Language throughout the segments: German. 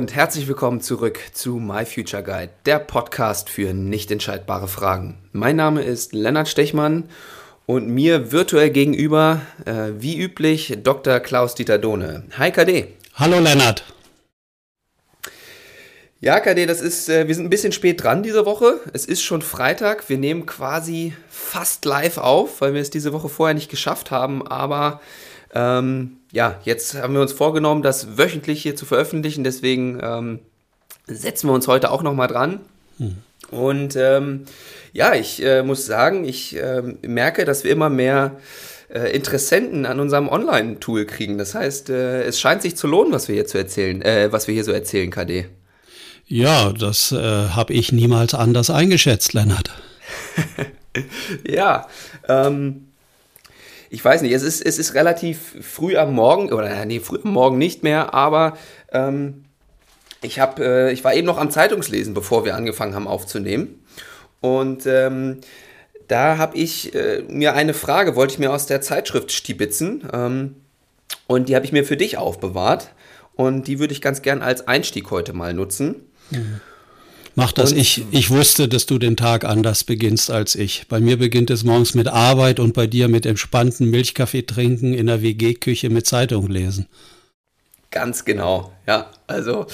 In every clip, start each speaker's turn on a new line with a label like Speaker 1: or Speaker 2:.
Speaker 1: Und herzlich willkommen zurück zu My Future Guide, der Podcast für nicht entscheidbare Fragen. Mein Name ist Lennart Stechmann und mir virtuell gegenüber, äh, wie üblich, Dr. Klaus-Dieter Dohne. Hi KD.
Speaker 2: Hallo Lennart.
Speaker 1: Ja, KD, das ist, äh, wir sind ein bisschen spät dran diese Woche. Es ist schon Freitag. Wir nehmen quasi fast live auf, weil wir es diese Woche vorher nicht geschafft haben. Aber ähm, ja, jetzt haben wir uns vorgenommen, das wöchentlich hier zu veröffentlichen. Deswegen ähm, setzen wir uns heute auch nochmal dran. Hm. Und ähm, ja, ich äh, muss sagen, ich äh, merke, dass wir immer mehr äh, Interessenten an unserem Online-Tool kriegen. Das heißt, äh, es scheint sich zu lohnen, was wir hier zu erzählen, äh, was wir hier so erzählen, KD.
Speaker 2: Ja, das äh, habe ich niemals anders eingeschätzt, Lennart.
Speaker 1: ja, ähm, ich weiß nicht, es ist, es ist relativ früh am Morgen, oder nee, früh am Morgen nicht mehr, aber ähm, ich, hab, äh, ich war eben noch am Zeitungslesen, bevor wir angefangen haben aufzunehmen. Und ähm, da habe ich äh, mir eine Frage, wollte ich mir aus der Zeitschrift stibitzen. Ähm, und die habe ich mir für dich aufbewahrt. Und die würde ich ganz gern als Einstieg heute mal nutzen.
Speaker 2: Mhm. Mach das. ich, ich wusste, dass du den Tag anders beginnst als ich. Bei mir beginnt es morgens mit Arbeit und bei dir mit entspannten Milchkaffee trinken in der WG-Küche mit Zeitung lesen.
Speaker 1: Ganz genau, ja. Also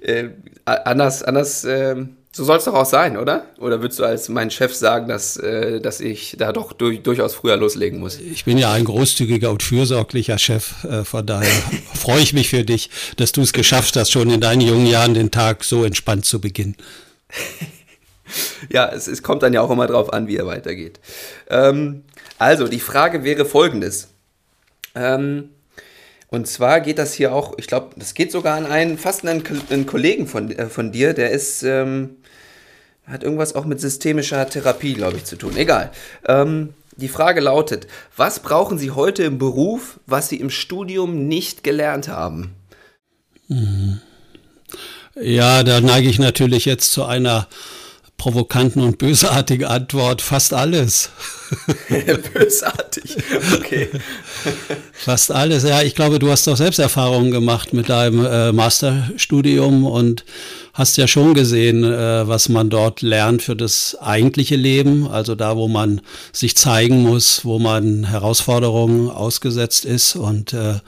Speaker 1: äh, anders, anders, äh, so soll es doch auch sein, oder? Oder würdest du als mein Chef sagen, dass, äh, dass ich da doch durch, durchaus früher loslegen muss?
Speaker 2: Ich bin ja ein großzügiger und fürsorglicher Chef, äh, von daher freue ich mich für dich, dass du es geschafft hast, schon in deinen jungen Jahren den Tag so entspannt zu beginnen.
Speaker 1: ja, es, es, kommt dann ja auch immer drauf an, wie er weitergeht. Ähm, also, die Frage wäre folgendes. Ähm, und zwar geht das hier auch, ich glaube, das geht sogar an einen, fast einen, einen Kollegen von, äh, von dir, der ist, ähm, hat irgendwas auch mit systemischer Therapie, glaube ich, zu tun. Egal. Ähm, die Frage lautet, was brauchen Sie heute im Beruf, was Sie im Studium nicht gelernt haben?
Speaker 2: Mhm. Ja, da neige ich natürlich jetzt zu einer provokanten und bösartigen Antwort. Fast alles.
Speaker 1: Bösartig, okay.
Speaker 2: Fast alles, ja. Ich glaube, du hast doch selbst Erfahrungen gemacht mit deinem äh, Masterstudium und hast ja schon gesehen, äh, was man dort lernt für das eigentliche Leben, also da, wo man sich zeigen muss, wo man Herausforderungen ausgesetzt ist und äh,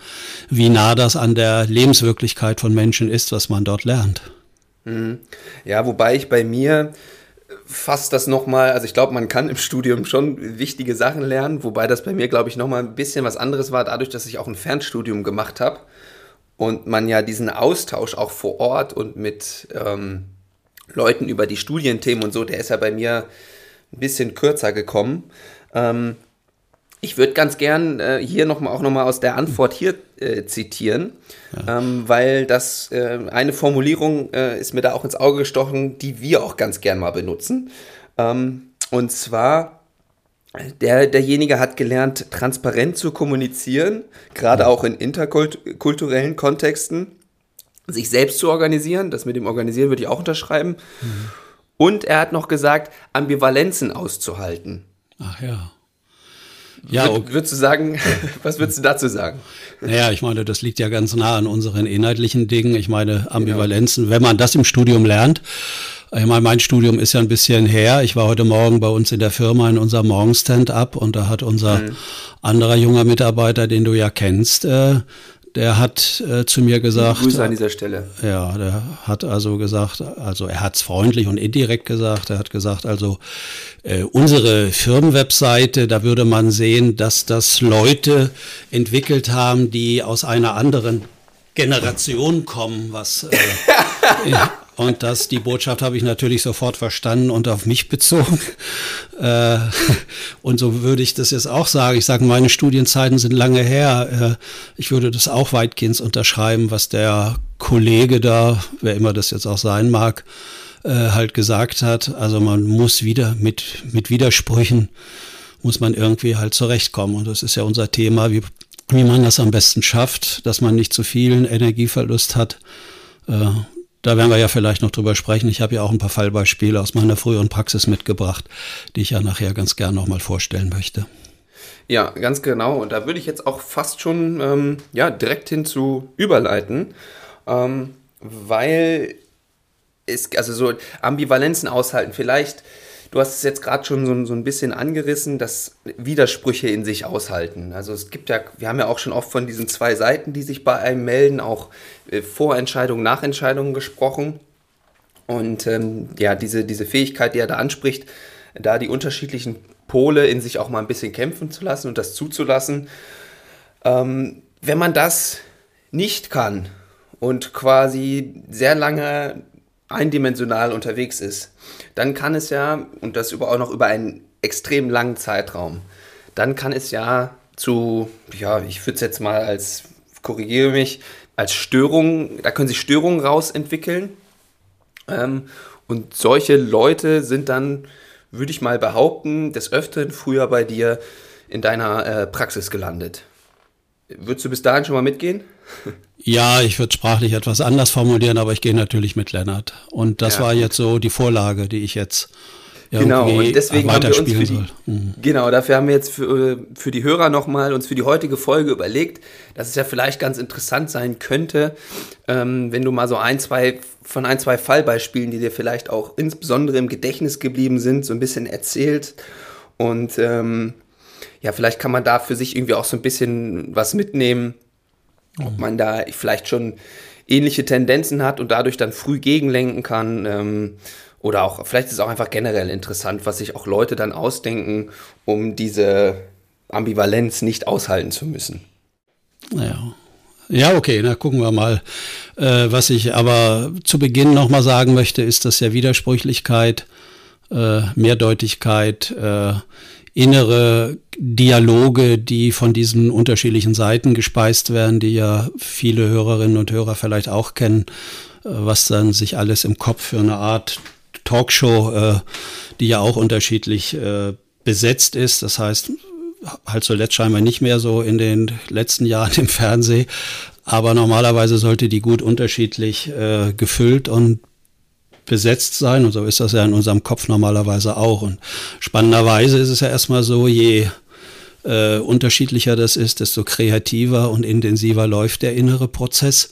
Speaker 2: wie nah das an der Lebenswirklichkeit von Menschen ist, was man dort lernt.
Speaker 1: Mhm. Ja, wobei ich bei mir fast das nochmal, also ich glaube, man kann im Studium schon wichtige Sachen lernen, wobei das bei mir, glaube ich, nochmal ein bisschen was anderes war, dadurch, dass ich auch ein Fernstudium gemacht habe und man ja diesen Austausch auch vor Ort und mit ähm, Leuten über die Studienthemen und so, der ist ja bei mir ein bisschen kürzer gekommen. Ähm, ich würde ganz gern äh, hier noch mal, auch nochmal aus der Antwort hier äh, zitieren, ja. ähm, weil das äh, eine Formulierung äh, ist mir da auch ins Auge gestochen, die wir auch ganz gern mal benutzen. Ähm, und zwar der, derjenige hat gelernt, transparent zu kommunizieren, gerade auch in interkulturellen Kontexten, sich selbst zu organisieren. Das mit dem Organisieren würde ich auch unterschreiben. Mhm. Und er hat noch gesagt, Ambivalenzen auszuhalten.
Speaker 2: Ach ja.
Speaker 1: Ja, Würd, würdest du sagen, was würdest du dazu sagen?
Speaker 2: Naja, ich meine, das liegt ja ganz nah an unseren inhaltlichen Dingen. Ich meine, Ambivalenzen, genau. wenn man das im Studium lernt, ich meine, mein Studium ist ja ein bisschen her. Ich war heute Morgen bei uns in der Firma in unserem Morgenstand-up und da hat unser mhm. anderer junger Mitarbeiter, den du ja kennst, äh, der hat äh, zu mir gesagt.
Speaker 1: Grüße an dieser Stelle.
Speaker 2: Ja, der hat also gesagt, also er hat es freundlich und indirekt gesagt. Er hat gesagt, also äh, unsere Firmenwebseite, da würde man sehen, dass das Leute entwickelt haben, die aus einer anderen Generation kommen, was äh, Und das, die Botschaft habe ich natürlich sofort verstanden und auf mich bezogen. Äh, und so würde ich das jetzt auch sagen. Ich sage, meine Studienzeiten sind lange her. Äh, ich würde das auch weitgehend unterschreiben, was der Kollege da, wer immer das jetzt auch sein mag, äh, halt gesagt hat. Also man muss wieder mit, mit Widersprüchen muss man irgendwie halt zurechtkommen. Und das ist ja unser Thema, wie, wie man das am besten schafft, dass man nicht zu vielen Energieverlust hat. Da werden wir ja vielleicht noch drüber sprechen. Ich habe ja auch ein paar Fallbeispiele aus meiner früheren Praxis mitgebracht, die ich ja nachher ganz gern nochmal vorstellen möchte.
Speaker 1: Ja, ganz genau. Und da würde ich jetzt auch fast schon ähm, ja, direkt hinzu überleiten. Ähm, weil es, also so Ambivalenzen aushalten, vielleicht, du hast es jetzt gerade schon so, so ein bisschen angerissen, dass Widersprüche in sich aushalten. Also es gibt ja, wir haben ja auch schon oft von diesen zwei Seiten, die sich bei einem melden, auch äh, Vorentscheidungen, Nachentscheidungen gesprochen. Und ähm, ja, diese, diese Fähigkeit, die er da anspricht, da die unterschiedlichen Pole in sich auch mal ein bisschen kämpfen zu lassen und das zuzulassen. Ähm, wenn man das nicht kann und quasi sehr lange eindimensional unterwegs ist, dann kann es ja, und das über, auch noch über einen extrem langen Zeitraum, dann kann es ja zu, ja, ich würde es jetzt mal als, korrigiere mich, als Störung, da können sich Störungen rausentwickeln. Ähm, und solche Leute sind dann, würde ich mal behaupten, des Öfteren früher bei dir in deiner äh, Praxis gelandet. Würdest du bis dahin schon mal mitgehen?
Speaker 2: Ja, ich würde sprachlich etwas anders formulieren, aber ich gehe natürlich mit Lennart. Und das ja, war jetzt so die Vorlage, die ich jetzt
Speaker 1: genau und deswegen haben wir uns für die, mhm. genau dafür haben wir jetzt für, für die Hörer nochmal uns für die heutige Folge überlegt, dass es ja vielleicht ganz interessant sein könnte, ähm, wenn du mal so ein zwei von ein zwei Fallbeispielen, die dir vielleicht auch insbesondere im Gedächtnis geblieben sind, so ein bisschen erzählt und ähm, ja vielleicht kann man da für sich irgendwie auch so ein bisschen was mitnehmen ob man da vielleicht schon ähnliche Tendenzen hat und dadurch dann früh gegenlenken kann. Ähm, oder auch, vielleicht ist es auch einfach generell interessant, was sich auch Leute dann ausdenken, um diese Ambivalenz nicht aushalten zu müssen.
Speaker 2: Ja. Ja, okay, na gucken wir mal. Äh, was ich aber zu Beginn nochmal sagen möchte, ist, dass ja Widersprüchlichkeit, äh, Mehrdeutigkeit, äh, innere Dialoge, die von diesen unterschiedlichen Seiten gespeist werden, die ja viele Hörerinnen und Hörer vielleicht auch kennen, äh, was dann sich alles im Kopf für eine Art Talkshow, äh, die ja auch unterschiedlich äh, besetzt ist. Das heißt, halt zuletzt scheinbar nicht mehr so in den letzten Jahren im Fernsehen. Aber normalerweise sollte die gut unterschiedlich gefüllt und besetzt sein. Und so ist das ja in unserem Kopf normalerweise auch. Und spannenderweise ist es ja erstmal so, je äh, unterschiedlicher das ist, desto kreativer und intensiver läuft der innere Prozess.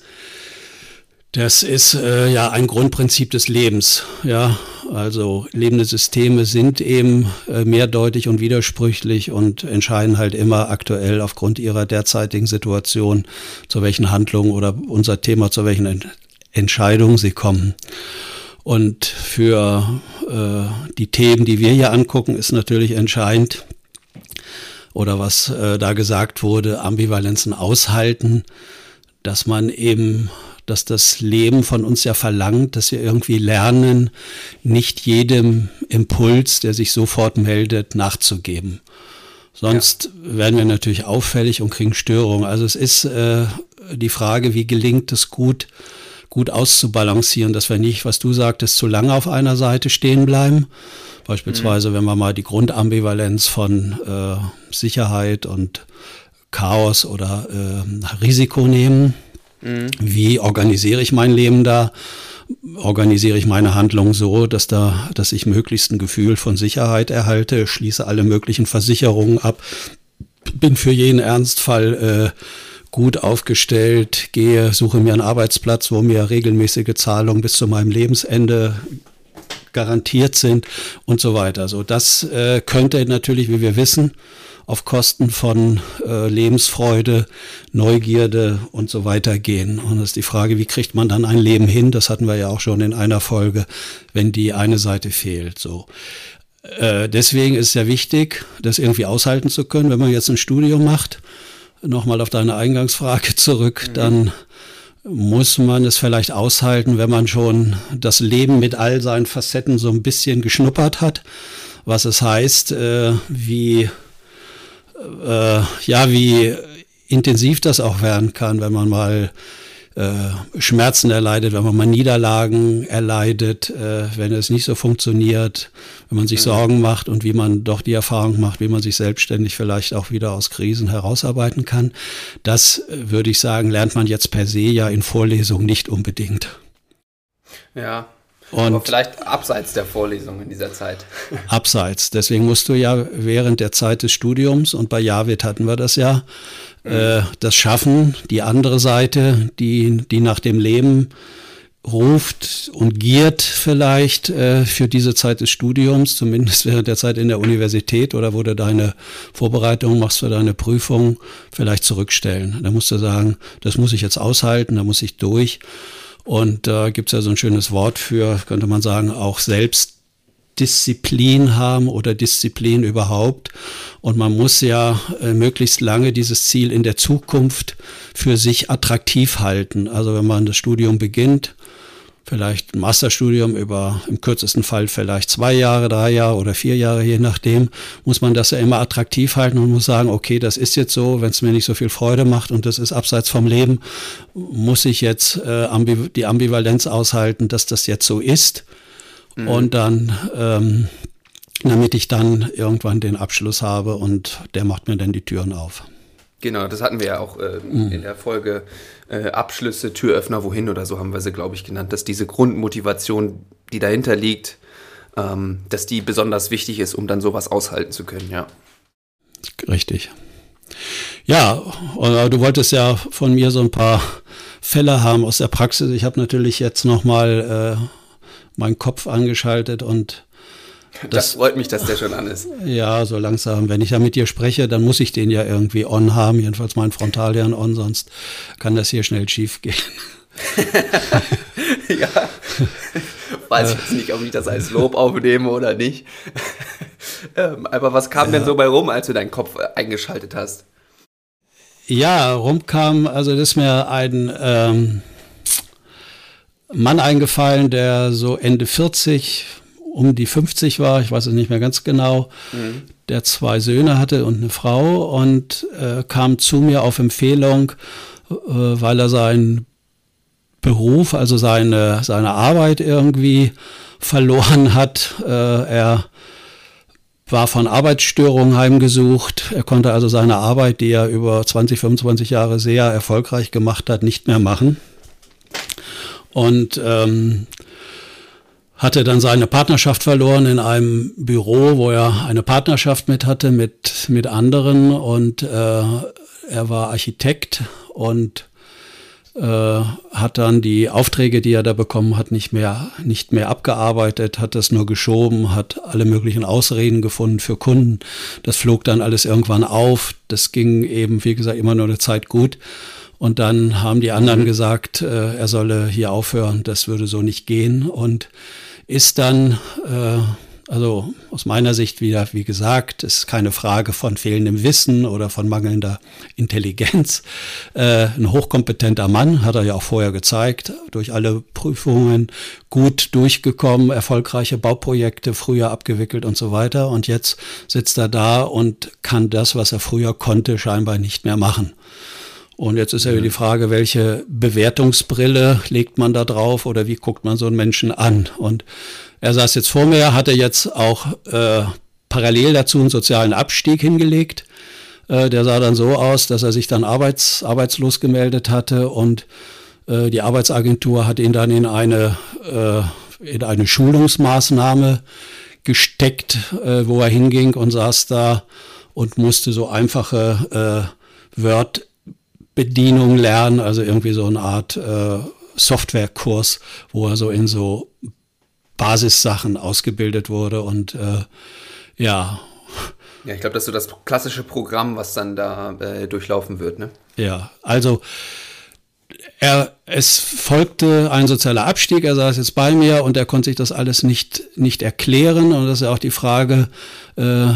Speaker 2: Das ist äh, ja ein Grundprinzip des Lebens. Ja, also lebende Systeme sind eben äh, mehrdeutig und widersprüchlich und entscheiden halt immer aktuell aufgrund ihrer derzeitigen Situation, zu welchen Handlungen oder unser Thema zu welchen Ent Entscheidungen sie kommen. Und für äh, die Themen, die wir hier angucken, ist natürlich entscheidend, oder was äh, da gesagt wurde, Ambivalenzen aushalten, dass man eben, dass das Leben von uns ja verlangt, dass wir irgendwie lernen, nicht jedem Impuls, der sich sofort meldet, nachzugeben. Sonst ja. werden wir natürlich auffällig und kriegen Störungen. Also es ist äh, die Frage, wie gelingt es gut, gut auszubalancieren, dass wir nicht, was du sagtest, zu lange auf einer Seite stehen bleiben. Beispielsweise, mhm. wenn wir mal die Grundambivalenz von äh, Sicherheit und Chaos oder äh, Risiko nehmen. Mhm. Wie organisiere ich mein Leben da? Organisiere ich meine Handlung so, dass da, dass ich möglichst ein Gefühl von Sicherheit erhalte, schließe alle möglichen Versicherungen ab, bin für jeden Ernstfall äh, gut aufgestellt, gehe, suche mir einen Arbeitsplatz, wo mir regelmäßige Zahlungen bis zu meinem Lebensende garantiert sind und so weiter. So, das äh, könnte natürlich, wie wir wissen, auf Kosten von äh, Lebensfreude, Neugierde und so weiter gehen. Und das ist die Frage, wie kriegt man dann ein Leben hin? Das hatten wir ja auch schon in einer Folge, wenn die eine Seite fehlt. So. Äh, deswegen ist es ja wichtig, das irgendwie aushalten zu können, wenn man jetzt ein Studium macht nochmal auf deine Eingangsfrage zurück, mhm. dann muss man es vielleicht aushalten, wenn man schon das Leben mit all seinen Facetten so ein bisschen geschnuppert hat, was es heißt, äh, wie äh, ja, wie intensiv das auch werden kann, wenn man mal äh, Schmerzen erleidet, wenn man mal Niederlagen erleidet, äh, wenn es nicht so funktioniert, wenn man sich mhm. Sorgen macht und wie man doch die Erfahrung macht, wie man sich selbstständig vielleicht auch wieder aus Krisen herausarbeiten kann. Das äh, würde ich sagen, lernt man jetzt per se ja in Vorlesungen nicht unbedingt.
Speaker 1: Ja, und Aber vielleicht abseits der Vorlesung in dieser Zeit.
Speaker 2: Abseits. Deswegen musst du ja während der Zeit des Studiums, und bei Javid hatten wir das ja, äh, das Schaffen, die andere Seite, die, die nach dem Leben ruft und giert vielleicht äh, für diese Zeit des Studiums, zumindest während der Zeit in der Universität oder wo du deine Vorbereitung machst für deine Prüfung, vielleicht zurückstellen. Da musst du sagen, das muss ich jetzt aushalten, da muss ich durch. Und da äh, gibt es ja so ein schönes Wort für, könnte man sagen, auch Selbstdisziplin haben oder Disziplin überhaupt. Und man muss ja äh, möglichst lange dieses Ziel in der Zukunft für sich attraktiv halten. Also wenn man das Studium beginnt, vielleicht ein Masterstudium über im kürzesten Fall vielleicht zwei Jahre, drei Jahre oder vier Jahre, je nachdem, muss man das ja immer attraktiv halten und muss sagen, okay, das ist jetzt so, wenn es mir nicht so viel Freude macht und das ist abseits vom Leben, muss ich jetzt äh, ambiv die Ambivalenz aushalten, dass das jetzt so ist mhm. und dann ähm, damit ich dann irgendwann den Abschluss habe und der macht mir dann die Türen auf.
Speaker 1: Genau, das hatten wir ja auch äh, mhm. in der Folge äh, Abschlüsse, Türöffner, wohin oder so haben wir sie, glaube ich, genannt, dass diese Grundmotivation, die dahinter liegt, ähm, dass die besonders wichtig ist, um dann sowas aushalten zu können, ja.
Speaker 2: Richtig. Ja, du wolltest ja von mir so ein paar Fälle haben aus der Praxis. Ich habe natürlich jetzt nochmal äh, meinen Kopf angeschaltet und
Speaker 1: das, das, freut mich, dass der schon an ist.
Speaker 2: Ja, so langsam. Wenn ich ja mit dir spreche, dann muss ich den ja irgendwie on haben, jedenfalls mein Frontalhirn on, sonst kann das hier schnell schief gehen.
Speaker 1: ja. Weiß ich jetzt nicht, ob ich das als Lob aufnehme oder nicht. ähm, aber was kam ja. denn so bei rum, als du deinen Kopf eingeschaltet hast?
Speaker 2: Ja, rumkam, also das ist mir ein ähm, Mann eingefallen, der so Ende 40, um die 50 war, ich weiß es nicht mehr ganz genau, mhm. der zwei Söhne hatte und eine Frau und äh, kam zu mir auf Empfehlung, äh, weil er seinen Beruf, also seine, seine Arbeit irgendwie verloren hat. Äh, er war von Arbeitsstörungen heimgesucht. Er konnte also seine Arbeit, die er über 20, 25 Jahre sehr erfolgreich gemacht hat, nicht mehr machen. Und ähm, hatte dann seine Partnerschaft verloren in einem Büro, wo er eine Partnerschaft mit hatte mit, mit anderen und äh, er war Architekt und äh, hat dann die Aufträge, die er da bekommen hat, nicht mehr, nicht mehr abgearbeitet, hat das nur geschoben, hat alle möglichen Ausreden gefunden für Kunden. Das flog dann alles irgendwann auf. Das ging eben, wie gesagt, immer nur eine Zeit gut. Und dann haben die anderen mhm. gesagt, äh, er solle hier aufhören, das würde so nicht gehen. Und ist dann, äh, also aus meiner Sicht wieder, wie gesagt, ist keine Frage von fehlendem Wissen oder von mangelnder Intelligenz. Äh, ein hochkompetenter Mann, hat er ja auch vorher gezeigt, durch alle Prüfungen gut durchgekommen, erfolgreiche Bauprojekte früher abgewickelt und so weiter. Und jetzt sitzt er da und kann das, was er früher konnte, scheinbar nicht mehr machen. Und jetzt ist ja die Frage, welche Bewertungsbrille legt man da drauf oder wie guckt man so einen Menschen an? Und er saß jetzt vor mir, hatte jetzt auch äh, parallel dazu einen sozialen Abstieg hingelegt. Äh, der sah dann so aus, dass er sich dann arbeits, arbeitslos gemeldet hatte und äh, die Arbeitsagentur hat ihn dann in eine, äh, in eine Schulungsmaßnahme gesteckt, äh, wo er hinging und saß da und musste so einfache äh, Word Bedienung lernen, also irgendwie so eine Art äh, Softwarekurs, wo er so in so Basissachen ausgebildet wurde und äh, ja.
Speaker 1: Ja, ich glaube, das ist so das klassische Programm, was dann da äh, durchlaufen wird, ne?
Speaker 2: Ja, also er, es folgte ein sozialer Abstieg, er saß jetzt bei mir und er konnte sich das alles nicht, nicht erklären und das ist ja auch die Frage, äh,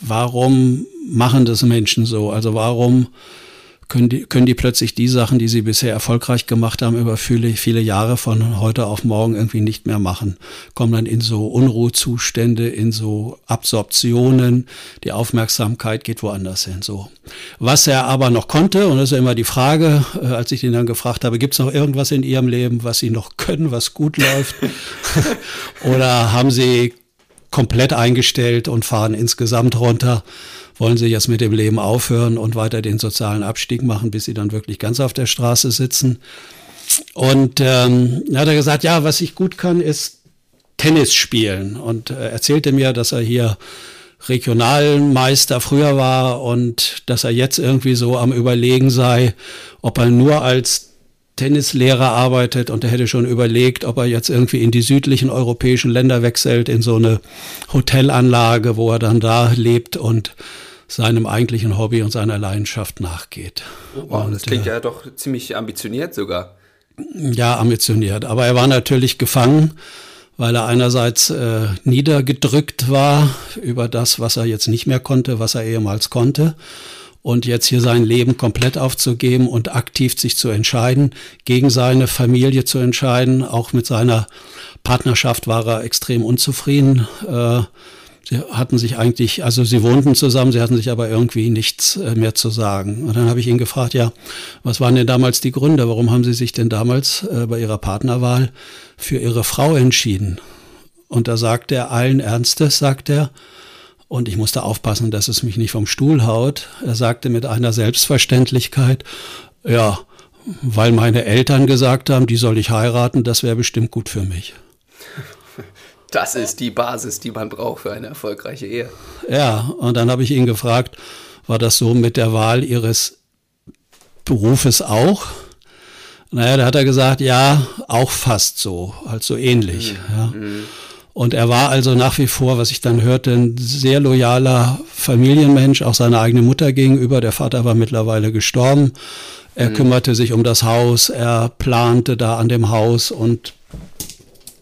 Speaker 2: warum machen das Menschen so? Also warum können die, können die plötzlich die Sachen, die sie bisher erfolgreich gemacht haben, über viele, viele Jahre von heute auf morgen irgendwie nicht mehr machen. Kommen dann in so Unruhezustände, in so Absorptionen. Die Aufmerksamkeit geht woanders hin. So. Was er aber noch konnte, und das ist ja immer die Frage, äh, als ich ihn dann gefragt habe, gibt es noch irgendwas in Ihrem Leben, was Sie noch können, was gut läuft? Oder haben Sie komplett eingestellt und fahren insgesamt runter? Wollen sie jetzt mit dem Leben aufhören und weiter den sozialen Abstieg machen, bis sie dann wirklich ganz auf der Straße sitzen. Und ähm, hat er gesagt, ja, was ich gut kann, ist Tennis spielen. Und äh, erzählte mir, dass er hier Regionalmeister früher war und dass er jetzt irgendwie so am Überlegen sei, ob er nur als Tennislehrer arbeitet und er hätte schon überlegt, ob er jetzt irgendwie in die südlichen europäischen Länder wechselt, in so eine Hotelanlage, wo er dann da lebt und seinem eigentlichen Hobby und seiner Leidenschaft nachgeht.
Speaker 1: Wow, und, das klingt äh, ja doch ziemlich ambitioniert sogar.
Speaker 2: Ja, ambitioniert. Aber er war natürlich gefangen, weil er einerseits äh, niedergedrückt war über das, was er jetzt nicht mehr konnte, was er ehemals konnte und jetzt hier sein Leben komplett aufzugeben und aktiv sich zu entscheiden, gegen seine Familie zu entscheiden. Auch mit seiner Partnerschaft war er extrem unzufrieden. Äh, sie hatten sich eigentlich, also sie wohnten zusammen, sie hatten sich aber irgendwie nichts äh, mehr zu sagen. Und dann habe ich ihn gefragt, ja, was waren denn damals die Gründe? Warum haben Sie sich denn damals äh, bei Ihrer Partnerwahl für Ihre Frau entschieden? Und da sagt er allen Ernstes, sagt er, und ich musste aufpassen, dass es mich nicht vom Stuhl haut. Er sagte mit einer Selbstverständlichkeit, ja, weil meine Eltern gesagt haben, die soll ich heiraten, das wäre bestimmt gut für mich.
Speaker 1: Das ist die Basis, die man braucht für eine erfolgreiche Ehe.
Speaker 2: Ja, und dann habe ich ihn gefragt, war das so mit der Wahl Ihres Berufes auch? Naja, da hat er gesagt, ja, auch fast so, halt so ähnlich. Mhm. Ja. Mhm. Und er war also nach wie vor, was ich dann hörte, ein sehr loyaler Familienmensch, auch seiner eigenen Mutter gegenüber. Der Vater war mittlerweile gestorben. Er mhm. kümmerte sich um das Haus, er plante da an dem Haus und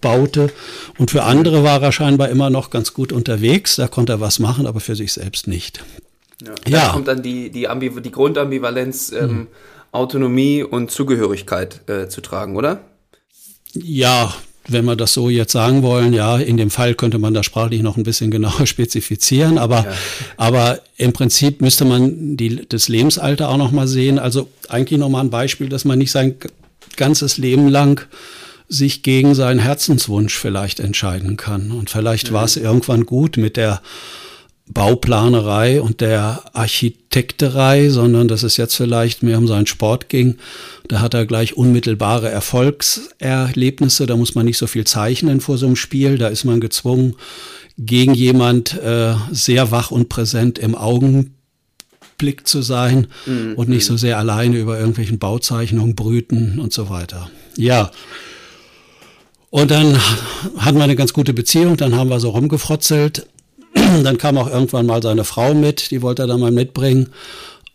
Speaker 2: baute. Und für andere war er scheinbar immer noch ganz gut unterwegs. Da konnte er was machen, aber für sich selbst nicht.
Speaker 1: Ja, ja. Da kommt dann die, die, die Grundambivalenz ähm, mhm. Autonomie und Zugehörigkeit äh, zu tragen, oder?
Speaker 2: Ja, wenn wir das so jetzt sagen wollen, ja, in dem Fall könnte man das sprachlich noch ein bisschen genauer spezifizieren, aber, ja. aber im Prinzip müsste man die, das Lebensalter auch noch mal sehen. Also eigentlich noch mal ein Beispiel, dass man nicht sein ganzes Leben lang sich gegen seinen Herzenswunsch vielleicht entscheiden kann. Und vielleicht mhm. war es irgendwann gut mit der Bauplanerei und der Architekterei, sondern dass es jetzt vielleicht mehr um seinen Sport ging. Da hat er gleich unmittelbare Erfolgserlebnisse. Da muss man nicht so viel zeichnen vor so einem Spiel. Da ist man gezwungen, gegen jemand äh, sehr wach und präsent im Augenblick zu sein mhm. und nicht so sehr alleine über irgendwelchen Bauzeichnungen brüten und so weiter. Ja. Und dann hatten wir eine ganz gute Beziehung, dann haben wir so rumgefrotzelt Dann kam auch irgendwann mal seine Frau mit, die wollte er dann mal mitbringen.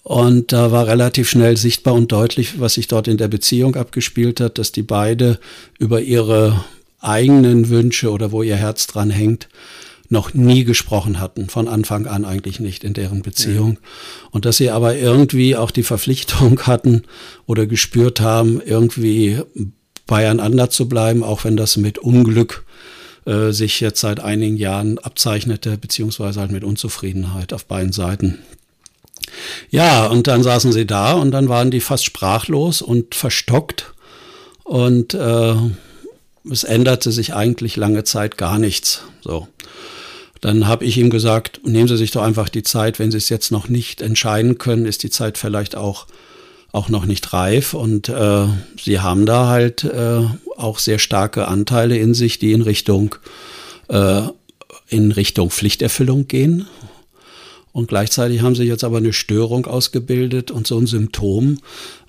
Speaker 2: Und da war relativ schnell sichtbar und deutlich, was sich dort in der Beziehung abgespielt hat, dass die beide über ihre eigenen Wünsche oder wo ihr Herz dran hängt, noch nie gesprochen hatten, von Anfang an eigentlich nicht in deren Beziehung. Ja. Und dass sie aber irgendwie auch die Verpflichtung hatten oder gespürt haben, irgendwie beieinander zu bleiben, auch wenn das mit Unglück äh, sich jetzt seit einigen Jahren abzeichnete, beziehungsweise halt mit Unzufriedenheit auf beiden Seiten. Ja, und dann saßen sie da und dann waren die fast sprachlos und verstockt und äh, es änderte sich eigentlich lange Zeit gar nichts. So. Dann habe ich ihm gesagt, nehmen Sie sich doch einfach die Zeit, wenn Sie es jetzt noch nicht entscheiden können, ist die Zeit vielleicht auch auch noch nicht reif und äh, sie haben da halt äh, auch sehr starke Anteile in sich, die in Richtung äh, in Richtung Pflichterfüllung gehen. Und gleichzeitig haben sie jetzt aber eine Störung ausgebildet und so ein Symptom,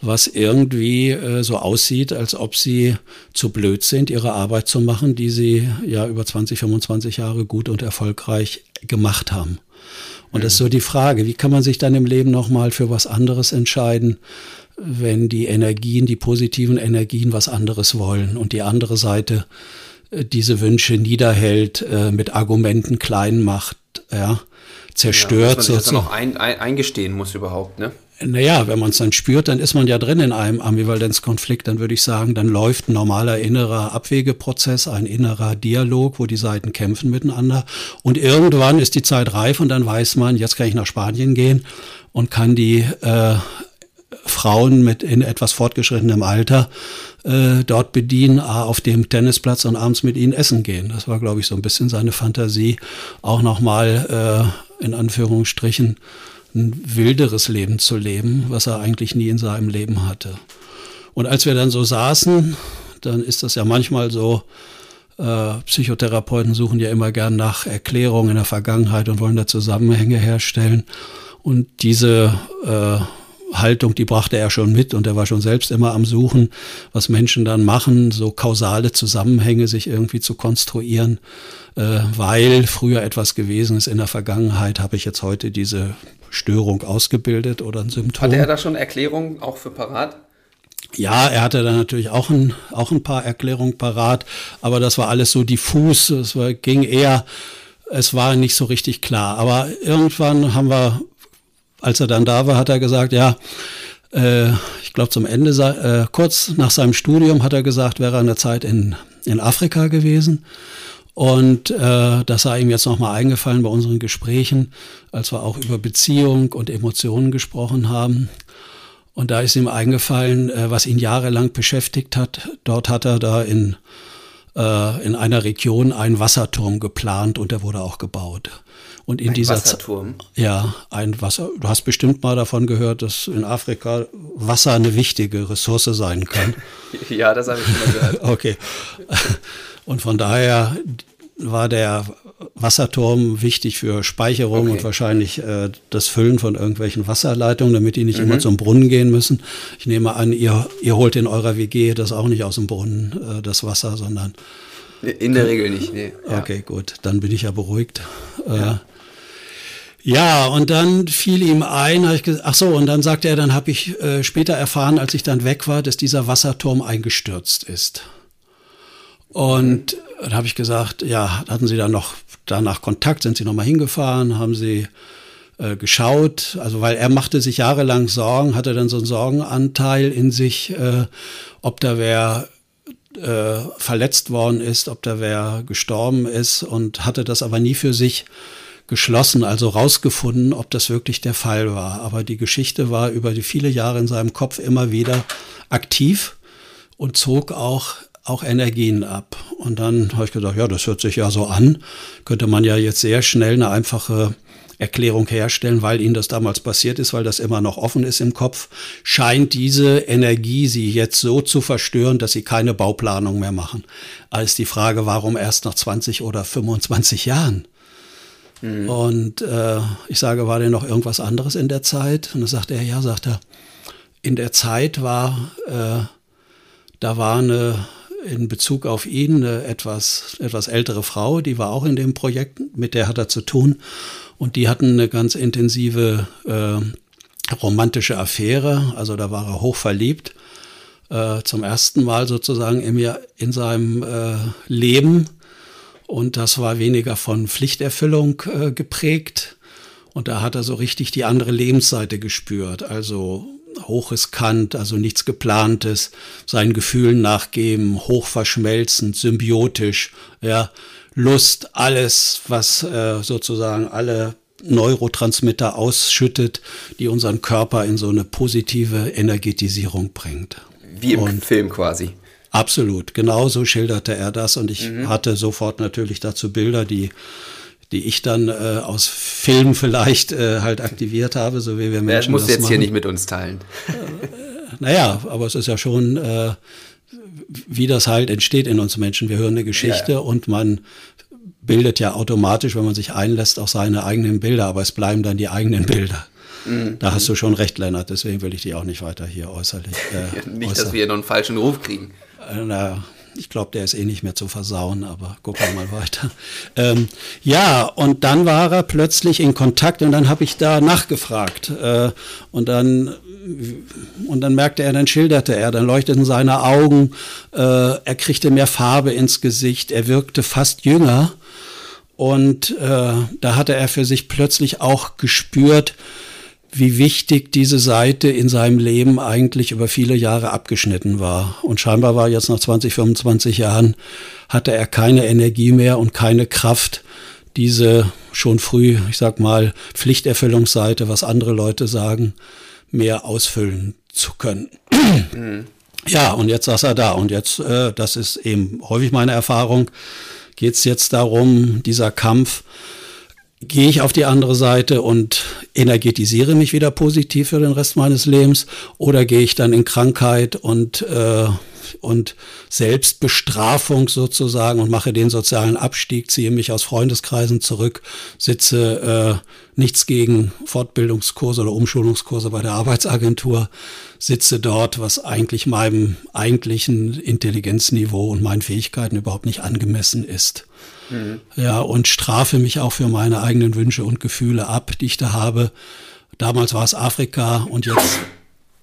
Speaker 2: was irgendwie äh, so aussieht, als ob sie zu blöd sind, ihre Arbeit zu machen, die sie ja über 20, 25 Jahre gut und erfolgreich gemacht haben. Und das ist so die Frage, wie kann man sich dann im Leben nochmal für was anderes entscheiden, wenn die Energien, die positiven Energien was anderes wollen und die andere Seite äh, diese Wünsche niederhält, äh, mit Argumenten klein macht, ja, zerstört. Ja, dass man
Speaker 1: sich das dann auch ein, ein, eingestehen muss überhaupt, ne?
Speaker 2: Naja, wenn man es dann spürt, dann ist man ja drin in einem Ambivalenzkonflikt. Dann würde ich sagen, dann läuft ein normaler innerer Abwegeprozess, ein innerer Dialog, wo die Seiten kämpfen miteinander. Und irgendwann ist die Zeit reif und dann weiß man, jetzt kann ich nach Spanien gehen und kann die äh, Frauen mit in etwas fortgeschrittenem Alter äh, dort bedienen, auf dem Tennisplatz und abends mit ihnen essen gehen. Das war, glaube ich, so ein bisschen seine Fantasie, auch nochmal äh, in Anführungsstrichen ein wilderes Leben zu leben, was er eigentlich nie in seinem Leben hatte. Und als wir dann so saßen, dann ist das ja manchmal so, äh, Psychotherapeuten suchen ja immer gern nach Erklärungen in der Vergangenheit und wollen da Zusammenhänge herstellen. Und diese äh, Haltung, die brachte er schon mit und er war schon selbst immer am Suchen, was Menschen dann machen, so kausale Zusammenhänge sich irgendwie zu konstruieren, äh, weil früher etwas gewesen ist in der Vergangenheit, habe ich jetzt heute diese Störung ausgebildet oder ein Symptom.
Speaker 1: Hatte er da schon Erklärungen auch für parat?
Speaker 2: Ja, er hatte dann natürlich auch ein, auch ein paar Erklärungen parat, aber das war alles so diffus. Es war, ging eher, es war nicht so richtig klar. Aber irgendwann haben wir, als er dann da war, hat er gesagt, ja, äh, ich glaube zum Ende, äh, kurz nach seinem Studium hat er gesagt, wäre er eine Zeit in, in Afrika gewesen. Und äh, das sei ihm jetzt nochmal eingefallen bei unseren Gesprächen, als wir auch über Beziehung und Emotionen gesprochen haben. Und da ist ihm eingefallen, äh, was ihn jahrelang beschäftigt hat. Dort hat er da in, äh, in einer Region einen Wasserturm geplant und der wurde auch gebaut. Und in
Speaker 1: ein
Speaker 2: dieser
Speaker 1: Wasserturm?
Speaker 2: Z ja, ein Wasser. Du hast bestimmt mal davon gehört, dass in Afrika Wasser eine wichtige Ressource sein kann.
Speaker 1: ja, das habe ich schon mal gehört.
Speaker 2: okay. Und von daher war der Wasserturm wichtig für Speicherung okay. und wahrscheinlich äh, das Füllen von irgendwelchen Wasserleitungen, damit die nicht mhm. immer zum Brunnen gehen müssen. Ich nehme an, ihr, ihr holt in eurer WG das auch nicht aus dem Brunnen, äh, das Wasser, sondern.
Speaker 1: In der Regel nicht, nee.
Speaker 2: Ja. Okay, gut, dann bin ich ja beruhigt. Äh, ja. Ja, und dann fiel ihm ein, ich gesagt, ach so, und dann sagte er, dann habe ich äh, später erfahren, als ich dann weg war, dass dieser Wasserturm eingestürzt ist. Und dann habe ich gesagt, ja, hatten Sie dann noch danach Kontakt, sind Sie nochmal hingefahren, haben Sie äh, geschaut, also weil er machte sich jahrelang Sorgen, hatte dann so einen Sorgenanteil in sich, äh, ob da wer äh, verletzt worden ist, ob da wer gestorben ist und hatte das aber nie für sich geschlossen, also rausgefunden, ob das wirklich der Fall war. Aber die Geschichte war über die viele Jahre in seinem Kopf immer wieder aktiv und zog auch auch Energien ab. Und dann habe ich gedacht, ja, das hört sich ja so an. Könnte man ja jetzt sehr schnell eine einfache Erklärung herstellen, weil ihnen das damals passiert ist, weil das immer noch offen ist im Kopf, scheint diese Energie sie jetzt so zu verstören, dass sie keine Bauplanung mehr machen. Als die Frage, warum erst nach 20 oder 25 Jahren? Mhm. Und äh, ich sage, war denn noch irgendwas anderes in der Zeit? Und dann sagte er, ja, sagt er, in der Zeit war, äh, da war eine in Bezug auf ihn eine etwas, etwas ältere Frau, die war auch in dem Projekt, mit der hat er zu tun. Und die hatten eine ganz intensive äh, romantische Affäre. Also da war er hoch verliebt. Äh, zum ersten Mal sozusagen in, in seinem äh, Leben. Und das war weniger von Pflichterfüllung äh, geprägt. Und da hat er so richtig die andere Lebensseite gespürt. Also hochriskant, also nichts geplantes, seinen Gefühlen nachgeben, hochverschmelzend, symbiotisch, ja, Lust, alles, was äh, sozusagen alle Neurotransmitter ausschüttet, die unseren Körper in so eine positive Energetisierung bringt.
Speaker 1: Wie im und Film quasi.
Speaker 2: Absolut, genau so schilderte er das und ich mhm. hatte sofort natürlich dazu Bilder, die die ich dann äh, aus Film vielleicht äh, halt aktiviert habe, so wie wir Menschen.
Speaker 1: Das musst du jetzt machen. hier nicht mit uns teilen.
Speaker 2: Äh, naja, aber es ist ja schon, äh, wie das halt entsteht in uns Menschen. Wir hören eine Geschichte ja, ja. und man bildet ja automatisch, wenn man sich einlässt, auch seine eigenen Bilder, aber es bleiben dann die eigenen Bilder. Mhm. Da hast du schon recht, Lennart, deswegen will ich die auch nicht weiter hier äußerlich.
Speaker 1: Äh, nicht, äußern. dass wir noch einen falschen Ruf kriegen.
Speaker 2: Äh, na, ich glaube, der ist eh nicht mehr zu versauen, aber gucken wir mal weiter. Ähm, ja, und dann war er plötzlich in Kontakt und dann habe ich da nachgefragt. Äh, und dann und dann merkte er, dann schilderte er, dann leuchteten seine Augen, äh, er kriegte mehr Farbe ins Gesicht, er wirkte fast jünger. Und äh, da hatte er für sich plötzlich auch gespürt, wie wichtig diese Seite in seinem Leben eigentlich über viele Jahre abgeschnitten war. Und scheinbar war jetzt nach 20, 25 Jahren, hatte er keine Energie mehr und keine Kraft, diese schon früh, ich sag mal, Pflichterfüllungsseite, was andere Leute sagen, mehr ausfüllen zu können. Mhm. Ja, und jetzt saß er da. Und jetzt, äh, das ist eben häufig meine Erfahrung, geht es jetzt darum, dieser Kampf, gehe ich auf die andere Seite und energetisiere mich wieder positiv für den Rest meines Lebens oder gehe ich dann in Krankheit und äh, und Selbstbestrafung sozusagen und mache den sozialen Abstieg, ziehe mich aus Freundeskreisen zurück, sitze äh, nichts gegen Fortbildungskurse oder Umschulungskurse bei der Arbeitsagentur, sitze dort, was eigentlich meinem eigentlichen Intelligenzniveau und meinen Fähigkeiten überhaupt nicht angemessen ist. Ja, und strafe mich auch für meine eigenen Wünsche und Gefühle ab, die ich da habe. Damals war es Afrika und jetzt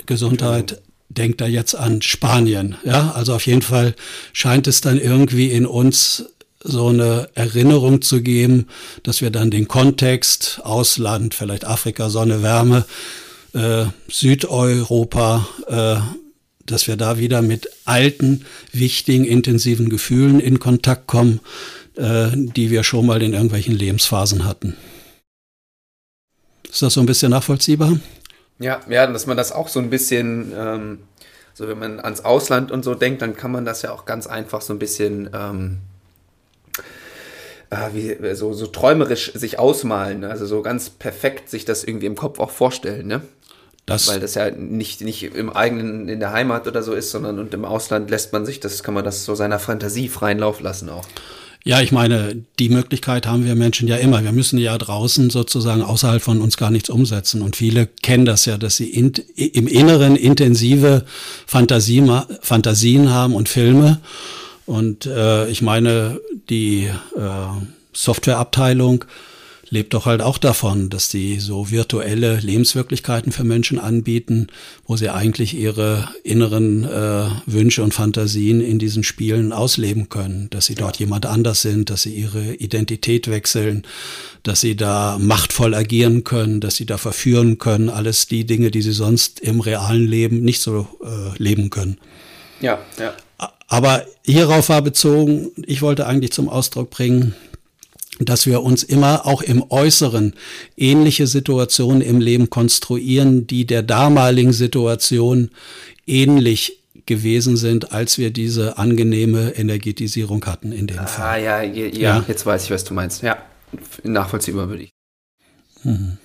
Speaker 2: Gesundheit. Denkt da jetzt an Spanien. Ja, also auf jeden Fall scheint es dann irgendwie in uns so eine Erinnerung zu geben, dass wir dann den Kontext, Ausland, vielleicht Afrika, Sonne, Wärme, äh, Südeuropa, äh, dass wir da wieder mit alten, wichtigen, intensiven Gefühlen in Kontakt kommen, die wir schon mal in irgendwelchen Lebensphasen hatten. Ist das so ein bisschen nachvollziehbar?
Speaker 1: Ja, ja, dass man das auch so ein bisschen, ähm, so wenn man ans Ausland und so denkt, dann kann man das ja auch ganz einfach so ein bisschen ähm, äh, wie, so, so träumerisch sich ausmalen, also so ganz perfekt sich das irgendwie im Kopf auch vorstellen, ne? Das Weil das ja nicht, nicht im eigenen, in der Heimat oder so ist, sondern und im Ausland lässt man sich, das kann man das so seiner Fantasie freien Lauf lassen auch.
Speaker 2: Ja, ich meine, die Möglichkeit haben wir Menschen ja immer. Wir müssen ja draußen sozusagen außerhalb von uns gar nichts umsetzen. Und viele kennen das ja, dass sie in, im Inneren intensive Fantasie, Fantasien haben und Filme. Und äh, ich meine, die äh, Softwareabteilung lebt doch halt auch davon, dass die so virtuelle Lebenswirklichkeiten für Menschen anbieten, wo sie eigentlich ihre inneren äh, Wünsche und Fantasien in diesen Spielen ausleben können, dass sie dort jemand anders sind, dass sie ihre Identität wechseln, dass sie da machtvoll agieren können, dass sie da verführen können, alles die Dinge, die sie sonst im realen Leben nicht so äh, leben können.
Speaker 1: Ja, ja.
Speaker 2: Aber hierauf war bezogen, ich wollte eigentlich zum Ausdruck bringen, dass wir uns immer auch im Äußeren ähnliche Situationen im Leben konstruieren, die der damaligen Situation ähnlich gewesen sind, als wir diese angenehme Energetisierung hatten in dem ah, Fall.
Speaker 1: Ah ja, ja, ja, jetzt weiß ich, was du meinst. Ja, nachvollziehbar würde ich. Mhm.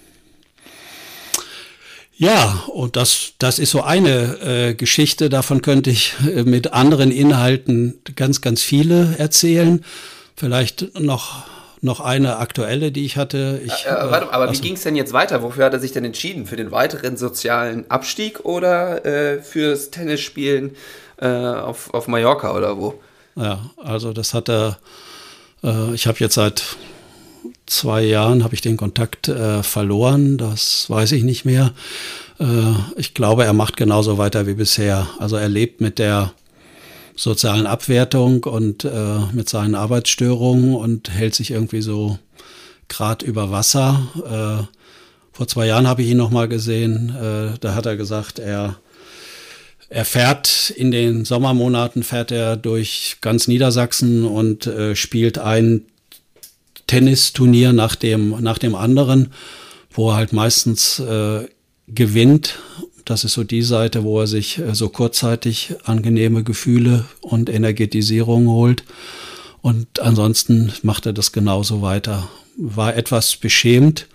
Speaker 2: Ja, und das, das ist so eine äh, Geschichte. Davon könnte ich äh, mit anderen Inhalten ganz, ganz viele erzählen. Vielleicht noch noch eine aktuelle, die ich hatte. Ich,
Speaker 1: äh, äh, warte, aber also, wie ging es denn jetzt weiter? Wofür hat er sich denn entschieden? Für den weiteren sozialen Abstieg oder äh, fürs Tennisspielen äh, auf, auf Mallorca oder wo?
Speaker 2: Ja, also das hat er, äh, ich habe jetzt seit zwei Jahren habe ich den Kontakt äh, verloren, das weiß ich nicht mehr. ich glaube, er macht genauso weiter wie bisher. Also er lebt mit der sozialen Abwertung und äh, mit seinen Arbeitsstörungen und hält sich irgendwie so grad über Wasser. Äh, vor zwei Jahren habe ich ihn noch mal gesehen. Äh, da hat er gesagt, er er fährt in den Sommermonaten fährt er durch ganz Niedersachsen und äh, spielt ein Tennisturnier nach dem nach dem anderen, wo er halt meistens äh, gewinnt das ist so die Seite, wo er sich äh, so kurzzeitig angenehme Gefühle und Energetisierung holt. Und ansonsten macht er das genauso weiter. War etwas beschämt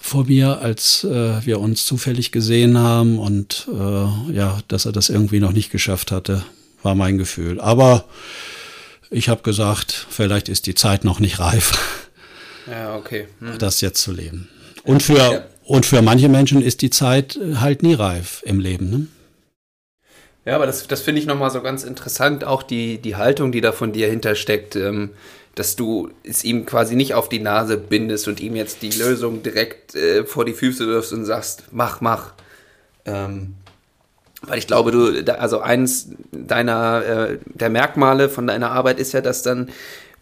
Speaker 2: vor mir, als äh, wir uns zufällig gesehen haben und äh, ja, dass er das irgendwie noch nicht geschafft hatte, war mein Gefühl. Aber ich habe gesagt, vielleicht ist die Zeit noch nicht reif,
Speaker 1: ja, okay. Hm.
Speaker 2: das jetzt zu leben. Und für, und für manche Menschen ist die Zeit äh, halt nie reif im Leben. Ne?
Speaker 1: Ja, aber das, das finde ich nochmal so ganz interessant, auch die, die Haltung, die da von dir hintersteckt, ähm, dass du es ihm quasi nicht auf die Nase bindest und ihm jetzt die Lösung direkt äh, vor die Füße wirfst und sagst, mach, mach. Ähm, weil ich glaube, du, also eines deiner, äh, der Merkmale von deiner Arbeit ist ja, dass dann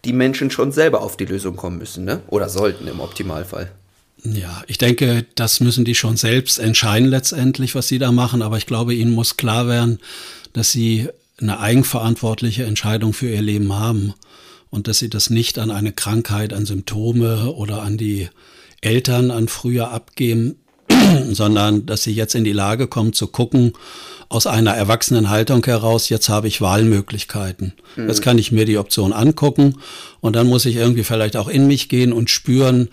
Speaker 1: die Menschen schon selber auf die Lösung kommen müssen, ne? Oder sollten im Optimalfall.
Speaker 2: Ja, ich denke, das müssen die schon selbst entscheiden letztendlich, was sie da machen. Aber ich glaube, ihnen muss klar werden, dass sie eine eigenverantwortliche Entscheidung für ihr Leben haben und dass sie das nicht an eine Krankheit, an Symptome oder an die Eltern an früher abgeben, sondern dass sie jetzt in die Lage kommen zu gucken, aus einer erwachsenen Haltung heraus, jetzt habe ich Wahlmöglichkeiten. Mhm. Jetzt kann ich mir die Option angucken und dann muss ich irgendwie vielleicht auch in mich gehen und spüren,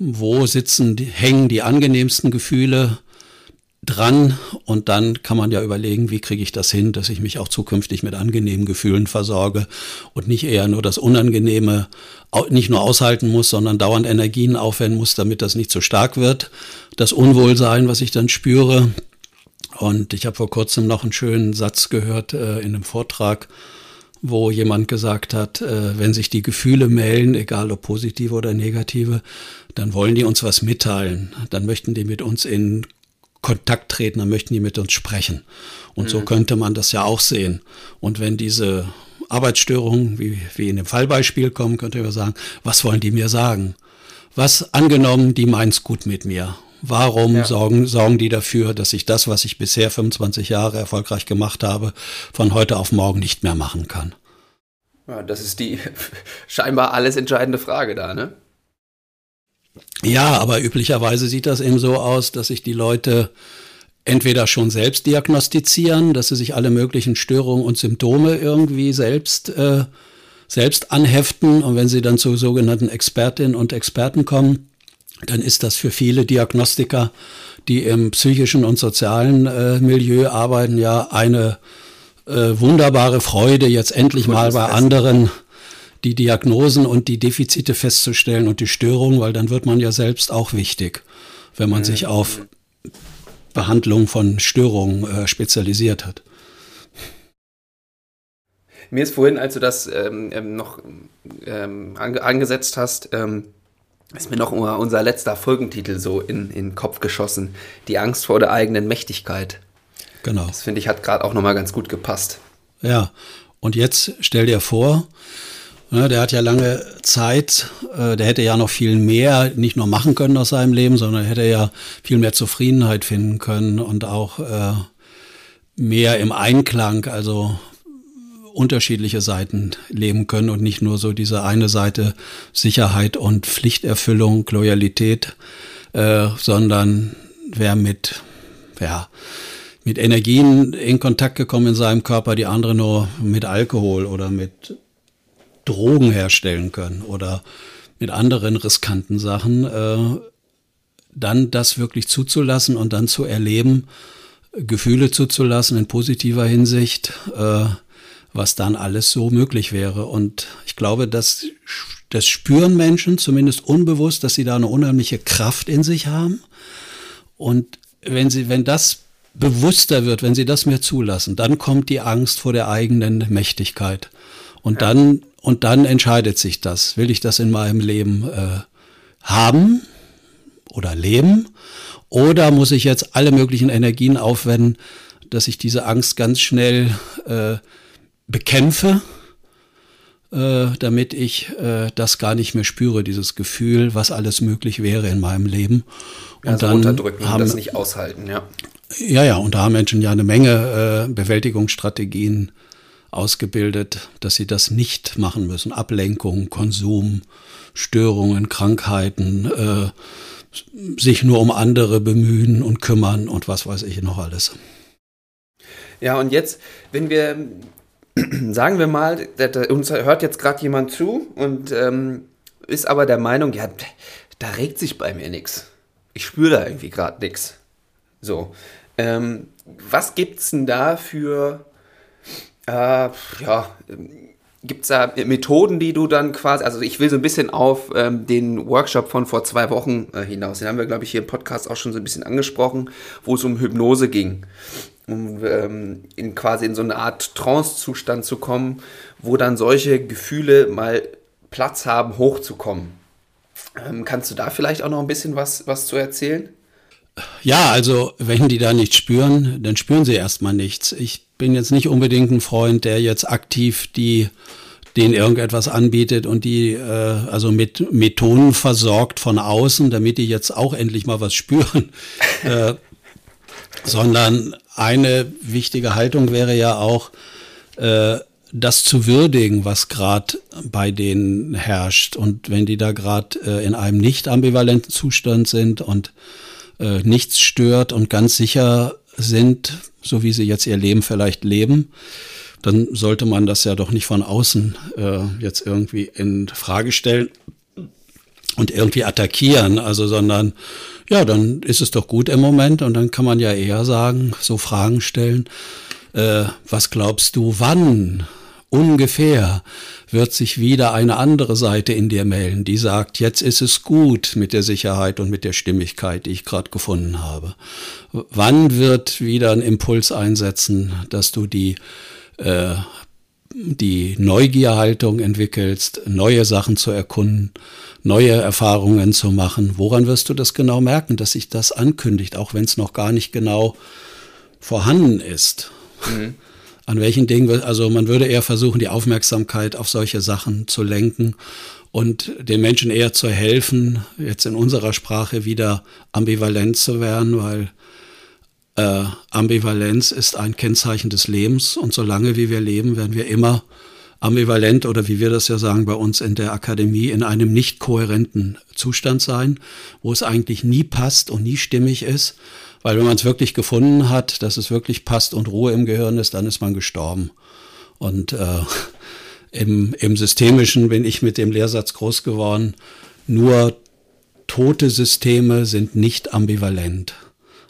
Speaker 2: wo sitzen, hängen die angenehmsten Gefühle dran und dann kann man ja überlegen, wie kriege ich das hin, dass ich mich auch zukünftig mit angenehmen Gefühlen versorge und nicht eher nur das Unangenehme nicht nur aushalten muss, sondern dauernd Energien aufwenden muss, damit das nicht so stark wird. Das Unwohlsein, was ich dann spüre. Und ich habe vor kurzem noch einen schönen Satz gehört äh, in einem Vortrag, wo jemand gesagt hat, äh, wenn sich die Gefühle melden, egal ob positive oder negative, dann wollen die uns was mitteilen. Dann möchten die mit uns in Kontakt treten, dann möchten die mit uns sprechen. Und mhm. so könnte man das ja auch sehen. Und wenn diese Arbeitsstörungen, wie, wie in dem Fallbeispiel kommen, könnte man sagen, was wollen die mir sagen? Was angenommen, die meint's gut mit mir. Warum ja. sorgen, sorgen die dafür, dass ich das, was ich bisher 25 Jahre erfolgreich gemacht habe, von heute auf morgen nicht mehr machen kann?
Speaker 1: Ja, das ist die scheinbar alles entscheidende Frage da, ne?
Speaker 2: Ja, aber üblicherweise sieht das eben so aus, dass sich die Leute entweder schon selbst diagnostizieren, dass sie sich alle möglichen Störungen und Symptome irgendwie selbst, äh, selbst anheften. Und wenn sie dann zu sogenannten Expertinnen und Experten kommen, dann ist das für viele Diagnostiker, die im psychischen und sozialen äh, Milieu arbeiten, ja eine äh, wunderbare Freude, jetzt endlich mal bei anderen die Diagnosen und die Defizite festzustellen und die Störungen, weil dann wird man ja selbst auch wichtig, wenn man mhm. sich auf Behandlung von Störungen äh, spezialisiert hat.
Speaker 1: Mir ist vorhin, als du das ähm, ähm noch ähm, ange angesetzt hast, ähm, ist mir noch unser letzter Folgentitel so in, in den Kopf geschossen. Die Angst vor der eigenen Mächtigkeit. Genau. Das finde ich hat gerade auch nochmal ganz gut gepasst.
Speaker 2: Ja, und jetzt stell dir vor, Ne, der hat ja lange Zeit, äh, der hätte ja noch viel mehr nicht nur machen können aus seinem Leben, sondern hätte ja viel mehr Zufriedenheit finden können und auch äh, mehr im Einklang, also unterschiedliche Seiten leben können und nicht nur so diese eine Seite Sicherheit und Pflichterfüllung, Loyalität, äh, sondern wer mit, ja, mit Energien in Kontakt gekommen in seinem Körper, die andere nur mit Alkohol oder mit Drogen herstellen können oder mit anderen riskanten Sachen, äh, dann das wirklich zuzulassen und dann zu erleben, Gefühle zuzulassen in positiver Hinsicht, äh, was dann alles so möglich wäre. Und ich glaube, dass das spüren Menschen zumindest unbewusst, dass sie da eine unheimliche Kraft in sich haben. Und wenn sie, wenn das bewusster wird, wenn sie das mehr zulassen, dann kommt die Angst vor der eigenen Mächtigkeit. Und dann und dann entscheidet sich das. Will ich das in meinem Leben äh, haben oder leben? Oder muss ich jetzt alle möglichen Energien aufwenden, dass ich diese Angst ganz schnell äh, bekämpfe, äh, damit ich äh, das gar nicht mehr spüre, dieses Gefühl, was alles möglich wäre in meinem Leben.
Speaker 1: Und also dann unterdrücken haben, das nicht aushalten, ja.
Speaker 2: Ja, ja, und da haben Menschen ja eine Menge äh, Bewältigungsstrategien ausgebildet, dass sie das nicht machen müssen. Ablenkung, Konsum, Störungen, Krankheiten, äh, sich nur um andere bemühen und kümmern und was weiß ich noch alles.
Speaker 1: Ja, und jetzt, wenn wir, sagen wir mal, uns hört jetzt gerade jemand zu und ähm, ist aber der Meinung, ja, da regt sich bei mir nichts. Ich spüre da irgendwie gerade nichts. So. Ähm, was gibt's denn da für äh, ja, gibt es da Methoden, die du dann quasi, also ich will so ein bisschen auf ähm, den Workshop von vor zwei Wochen äh, hinaus. Den haben wir, glaube ich, hier im Podcast auch schon so ein bisschen angesprochen, wo es um Hypnose ging. Um ähm, in quasi in so eine Art Trance-Zustand zu kommen, wo dann solche Gefühle mal Platz haben, hochzukommen. Ähm, kannst du da vielleicht auch noch ein bisschen was, was zu erzählen?
Speaker 2: Ja, also wenn die da nichts spüren, dann spüren sie erstmal nichts. Ich bin jetzt nicht unbedingt ein Freund, der jetzt aktiv die denen irgendetwas anbietet und die äh, also mit Methoden versorgt von außen, damit die jetzt auch endlich mal was spüren. äh, sondern eine wichtige Haltung wäre ja auch, äh, das zu würdigen, was gerade bei denen herrscht. Und wenn die da gerade äh, in einem nicht ambivalenten Zustand sind und äh, nichts stört und ganz sicher sind, so wie sie jetzt ihr Leben vielleicht leben, dann sollte man das ja doch nicht von außen äh, jetzt irgendwie in Frage stellen und irgendwie attackieren, also sondern ja, dann ist es doch gut im Moment und dann kann man ja eher sagen, so Fragen stellen, äh, was glaubst du, wann ungefähr wird sich wieder eine andere Seite in dir melden, die sagt, jetzt ist es gut mit der Sicherheit und mit der Stimmigkeit, die ich gerade gefunden habe. Wann wird wieder ein Impuls einsetzen, dass du die äh, die Neugierhaltung entwickelst, neue Sachen zu erkunden, neue Erfahrungen zu machen. Woran wirst du das genau merken, dass sich das ankündigt, auch wenn es noch gar nicht genau vorhanden ist? Mhm. An welchen Dingen, also man würde eher versuchen, die Aufmerksamkeit auf solche Sachen zu lenken und den Menschen eher zu helfen, jetzt in unserer Sprache wieder ambivalent zu werden, weil äh, Ambivalenz ist ein Kennzeichen des Lebens. Und solange wie wir leben, werden wir immer ambivalent oder wie wir das ja sagen bei uns in der Akademie, in einem nicht kohärenten Zustand sein, wo es eigentlich nie passt und nie stimmig ist. Weil wenn man es wirklich gefunden hat, dass es wirklich passt und Ruhe im Gehirn ist, dann ist man gestorben. Und äh, im, im Systemischen bin ich mit dem Lehrsatz groß geworden, nur tote Systeme sind nicht ambivalent.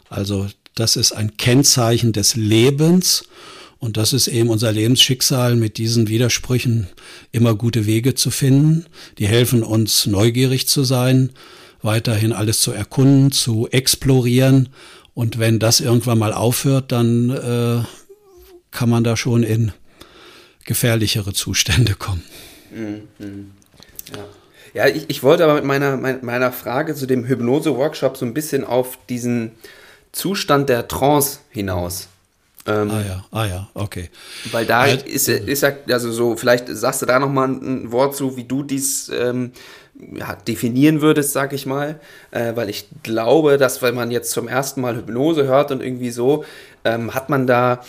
Speaker 2: Also das ist ein Kennzeichen des Lebens und das ist eben unser Lebensschicksal, mit diesen Widersprüchen immer gute Wege zu finden. Die helfen uns, neugierig zu sein, weiterhin alles zu erkunden, zu explorieren. Und wenn das irgendwann mal aufhört, dann äh, kann man da schon in gefährlichere Zustände kommen. Mhm.
Speaker 1: Ja, ja ich, ich, wollte aber mit meiner, meiner Frage zu dem Hypnose-Workshop so ein bisschen auf diesen Zustand der Trance hinaus.
Speaker 2: Ähm, ah ja, ah ja, okay.
Speaker 1: Weil da halt, ist, ist ja, also so, vielleicht sagst du da nochmal ein Wort zu, wie du dies ähm, ja, definieren würdest, sag ich mal. Äh, weil ich glaube, dass wenn man jetzt zum ersten Mal Hypnose hört und irgendwie so, ähm, hat man da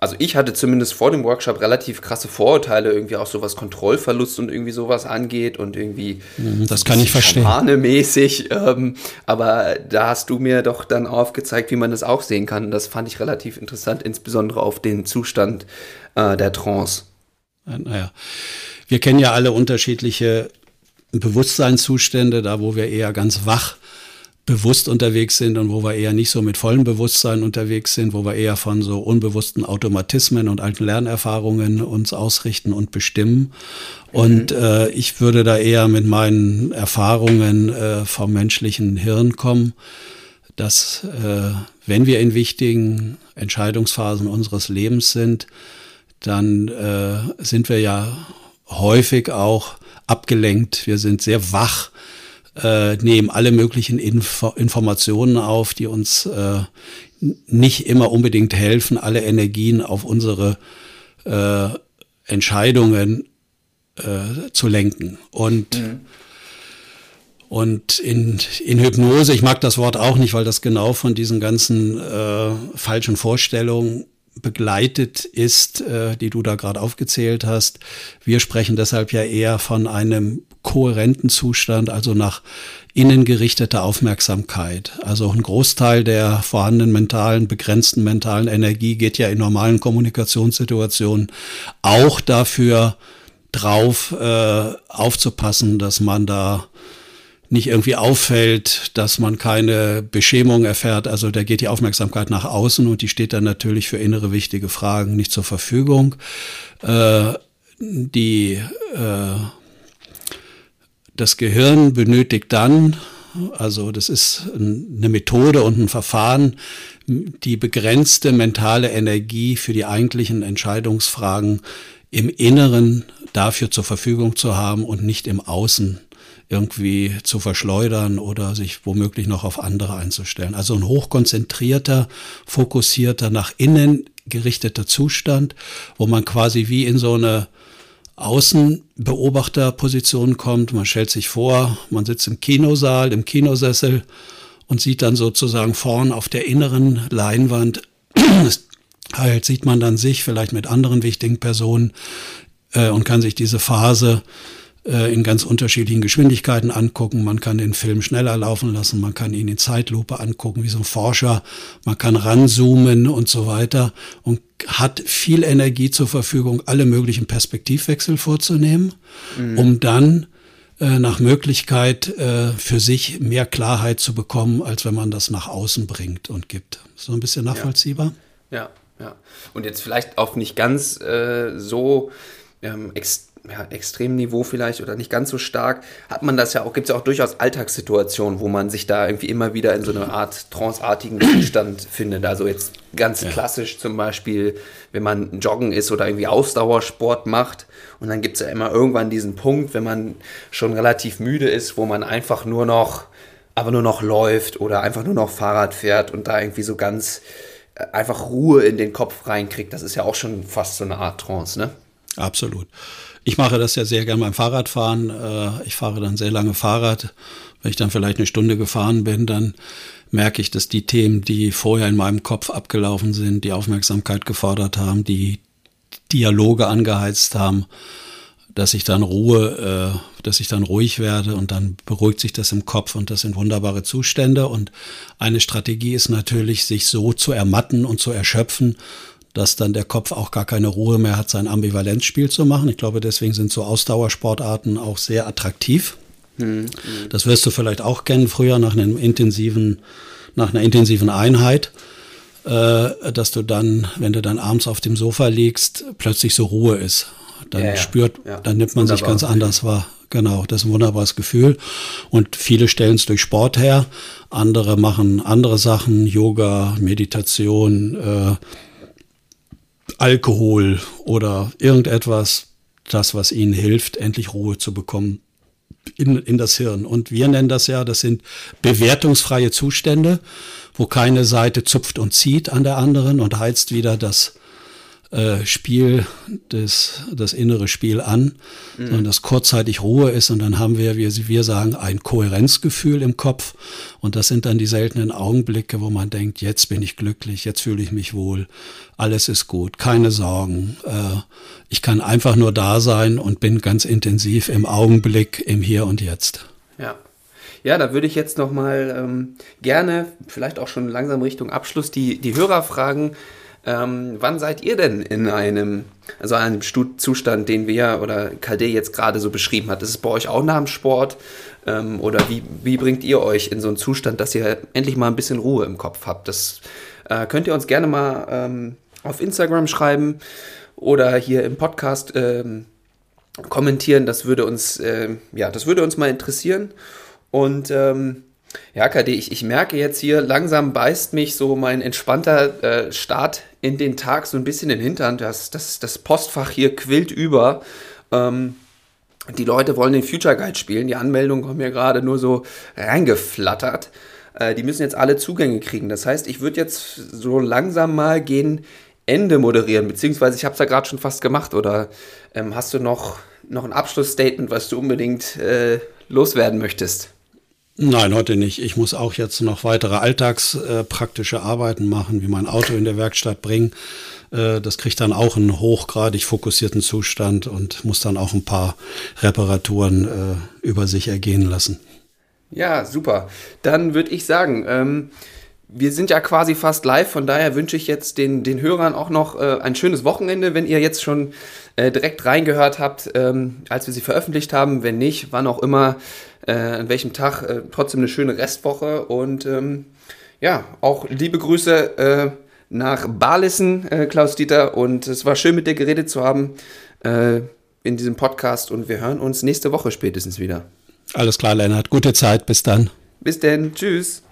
Speaker 1: also ich hatte zumindest vor dem Workshop relativ krasse Vorurteile, irgendwie auch so was Kontrollverlust und irgendwie sowas angeht und irgendwie
Speaker 2: mhm, das kann ich verstehen.
Speaker 1: mäßig. Ähm, aber da hast du mir doch dann aufgezeigt, wie man das auch sehen kann. Das fand ich relativ interessant, insbesondere auf den Zustand äh, der Trance.
Speaker 2: Naja, wir kennen ja alle unterschiedliche Bewusstseinszustände, da wo wir eher ganz wach bewusst unterwegs sind und wo wir eher nicht so mit vollem Bewusstsein unterwegs sind, wo wir eher von so unbewussten Automatismen und alten Lernerfahrungen uns ausrichten und bestimmen. Und mhm. äh, ich würde da eher mit meinen Erfahrungen äh, vom menschlichen Hirn kommen, dass äh, wenn wir in wichtigen Entscheidungsphasen unseres Lebens sind, dann äh, sind wir ja häufig auch abgelenkt. Wir sind sehr wach äh, nehmen alle möglichen Info Informationen auf, die uns äh, nicht immer unbedingt helfen, alle Energien auf unsere äh, Entscheidungen äh, zu lenken. Und mhm. Und in, in Hypnose, ich mag das Wort auch nicht, weil das genau von diesen ganzen äh, falschen Vorstellungen begleitet ist, äh, die du da gerade aufgezählt hast. Wir sprechen deshalb ja eher von einem kohärenten Zustand, also nach innen gerichteter Aufmerksamkeit. Also ein Großteil der vorhandenen mentalen, begrenzten mentalen Energie geht ja in normalen Kommunikationssituationen auch dafür drauf äh, aufzupassen, dass man da nicht irgendwie auffällt, dass man keine Beschämung erfährt. Also da geht die Aufmerksamkeit nach außen und die steht dann natürlich für innere wichtige Fragen nicht zur Verfügung. Äh, die, äh, das Gehirn benötigt dann, also das ist eine Methode und ein Verfahren, die begrenzte mentale Energie für die eigentlichen Entscheidungsfragen im Inneren dafür zur Verfügung zu haben und nicht im Außen irgendwie zu verschleudern oder sich womöglich noch auf andere einzustellen. Also ein hochkonzentrierter, fokussierter, nach innen gerichteter Zustand, wo man quasi wie in so eine Außenbeobachterposition kommt. Man stellt sich vor, man sitzt im Kinosaal, im Kinosessel und sieht dann sozusagen vorn auf der inneren Leinwand, halt sieht man dann sich vielleicht mit anderen wichtigen Personen äh, und kann sich diese Phase in ganz unterschiedlichen Geschwindigkeiten angucken. Man kann den Film schneller laufen lassen, man kann ihn in Zeitlupe angucken, wie so ein Forscher, man kann ranzoomen und so weiter und hat viel Energie zur Verfügung, alle möglichen Perspektivwechsel vorzunehmen, mhm. um dann äh, nach Möglichkeit äh, für sich mehr Klarheit zu bekommen, als wenn man das nach außen bringt und gibt. So ein bisschen nachvollziehbar?
Speaker 1: Ja, ja. ja. Und jetzt vielleicht auf nicht ganz äh, so ähm, extrem ja, Extremniveau vielleicht oder nicht ganz so stark, hat man das ja auch, gibt es ja auch durchaus Alltagssituationen, wo man sich da irgendwie immer wieder in so eine Art tranceartigen Zustand findet. Also jetzt ganz ja. klassisch zum Beispiel, wenn man joggen ist oder irgendwie Ausdauersport macht und dann gibt es ja immer irgendwann diesen Punkt, wenn man schon relativ müde ist, wo man einfach nur noch, aber nur noch läuft oder einfach nur noch Fahrrad fährt und da irgendwie so ganz äh, einfach Ruhe in den Kopf reinkriegt. Das ist ja auch schon fast so eine Art Trance, ne?
Speaker 2: Absolut. Ich mache das ja sehr gern beim Fahrradfahren. Äh, ich fahre dann sehr lange Fahrrad. Wenn ich dann vielleicht eine Stunde gefahren bin, dann merke ich, dass die Themen, die vorher in meinem Kopf abgelaufen sind, die Aufmerksamkeit gefordert haben, die Dialoge angeheizt haben, dass ich dann Ruhe, äh, dass ich dann ruhig werde und dann beruhigt sich das im Kopf und das sind wunderbare Zustände. Und eine Strategie ist natürlich, sich so zu ermatten und zu erschöpfen, dass dann der Kopf auch gar keine Ruhe mehr hat, sein Ambivalenzspiel zu machen. Ich glaube, deswegen sind so Ausdauersportarten auch sehr attraktiv. Mhm. Das wirst du vielleicht auch kennen, früher nach einem intensiven, nach einer intensiven Einheit, äh, dass du dann, wenn du dann abends auf dem Sofa liegst, plötzlich so Ruhe ist. Dann ja, ja. spürt, ja. dann nimmt man Wunderbar. sich ganz anders wahr. Genau, das ist ein wunderbares Gefühl. Und viele stellen es durch Sport her, andere machen andere Sachen, Yoga, Meditation, äh, Alkohol oder irgendetwas, das, was ihnen hilft, endlich Ruhe zu bekommen in, in das Hirn. Und wir nennen das ja, das sind bewertungsfreie Zustände, wo keine Seite zupft und zieht an der anderen und heizt wieder das äh, Spiel, das, das innere Spiel an, mhm. sondern dass kurzzeitig Ruhe ist und dann haben wir, wie wir sagen, ein Kohärenzgefühl im Kopf und das sind dann die seltenen Augenblicke, wo man denkt, jetzt bin ich glücklich, jetzt fühle ich mich wohl, alles ist gut, keine Sorgen, äh, ich kann einfach nur da sein und bin ganz intensiv im Augenblick, im Hier und Jetzt.
Speaker 1: Ja. Ja, da würde ich jetzt noch mal ähm, gerne, vielleicht auch schon langsam Richtung Abschluss, die, die Hörer fragen, ähm, wann seid ihr denn in einem, also einem Zustand, den wir oder KD jetzt gerade so beschrieben hat? Ist es bei euch auch nach dem Sport? Ähm, oder wie, wie bringt ihr euch in so einen Zustand, dass ihr endlich mal ein bisschen Ruhe im Kopf habt? Das äh, könnt ihr uns gerne mal ähm, auf Instagram schreiben oder hier im Podcast ähm, kommentieren. Das würde uns, äh, ja, das würde uns mal interessieren. Und ähm, ja, KD, ich, ich merke jetzt hier, langsam beißt mich so mein entspannter äh, Start in den Tag so ein bisschen in den Hintern. Das, das, das Postfach hier quillt über. Ähm, die Leute wollen den Future Guide spielen. Die Anmeldungen kommen ja gerade nur so reingeflattert. Äh, die müssen jetzt alle Zugänge kriegen. Das heißt, ich würde jetzt so langsam mal gehen Ende moderieren, beziehungsweise ich habe es ja gerade schon fast gemacht. Oder ähm, hast du noch, noch ein Abschlussstatement, was du unbedingt äh, loswerden möchtest?
Speaker 2: Nein, heute nicht. Ich muss auch jetzt noch weitere alltagspraktische äh, Arbeiten machen, wie mein Auto in der Werkstatt bringen. Äh, das kriegt dann auch einen hochgradig fokussierten Zustand und muss dann auch ein paar Reparaturen äh, über sich ergehen lassen.
Speaker 1: Ja, super. Dann würde ich sagen, ähm, wir sind ja quasi fast live, von daher wünsche ich jetzt den, den Hörern auch noch äh, ein schönes Wochenende, wenn ihr jetzt schon äh, direkt reingehört habt, ähm, als wir sie veröffentlicht haben. Wenn nicht, wann auch immer, äh, an welchem Tag, äh, trotzdem eine schöne Restwoche und ähm, ja, auch liebe Grüße äh, nach Barlissen, äh, Klaus Dieter, und es war schön mit dir geredet zu haben in diesem Podcast und wir hören uns nächste Woche spätestens wieder.
Speaker 2: Alles klar, Lennart. Gute Zeit. Bis dann.
Speaker 1: Bis denn. Tschüss.